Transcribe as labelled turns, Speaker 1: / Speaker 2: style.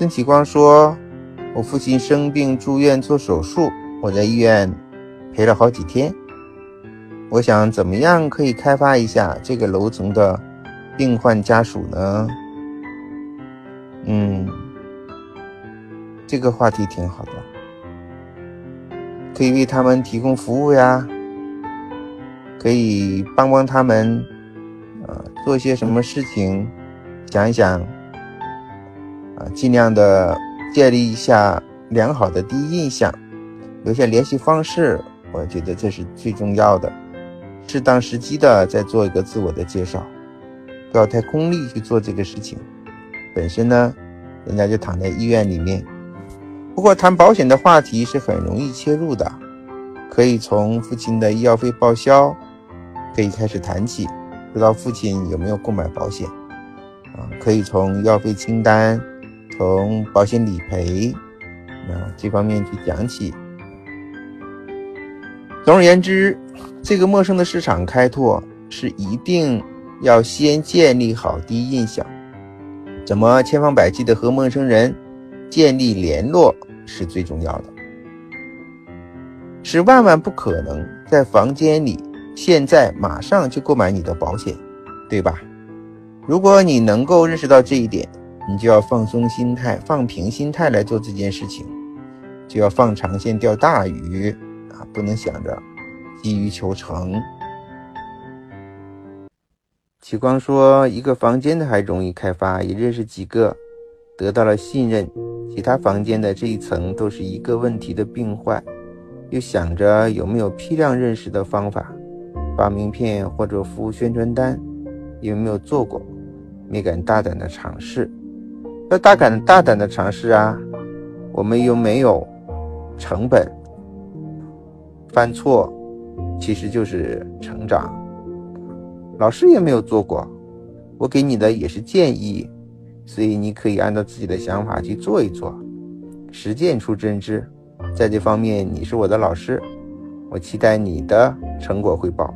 Speaker 1: 邓启光说：“我父亲生病住院做手术，我在医院陪了好几天。我想怎么样可以开发一下这个楼层的病患家属呢？嗯，这个话题挺好的，可以为他们提供服务呀，可以帮帮他们，呃，做些什么事情，想一想。”啊，尽量的建立一下良好的第一印象，留下联系方式，我觉得这是最重要的。适当时机的再做一个自我的介绍，不要太功利去做这个事情。本身呢，人家就躺在医院里面。不过谈保险的话题是很容易切入的，可以从父亲的医药费报销可以开始谈起，知道父亲有没有购买保险啊？可以从医药费清单。从保险理赔啊这方面去讲起。总而言之，这个陌生的市场开拓是一定要先建立好第一印象。怎么千方百计的和陌生人建立联络是最重要的，是万万不可能在房间里现在马上就购买你的保险，对吧？如果你能够认识到这一点。你就要放松心态，放平心态来做这件事情，就要放长线钓大鱼啊！不能想着急于求成。启光说，一个房间的还容易开发，也认识几个，得到了信任，其他房间的这一层都是一个问题的病患，又想着有没有批量认识的方法，发名片或者服务宣传单，有没有做过，没敢大胆的尝试。要大胆大胆的尝试啊！我们又没有成本，犯错其实就是成长。老师也没有做过，我给你的也是建议，所以你可以按照自己的想法去做一做，实践出真知。在这方面，你是我的老师，我期待你的成果汇报。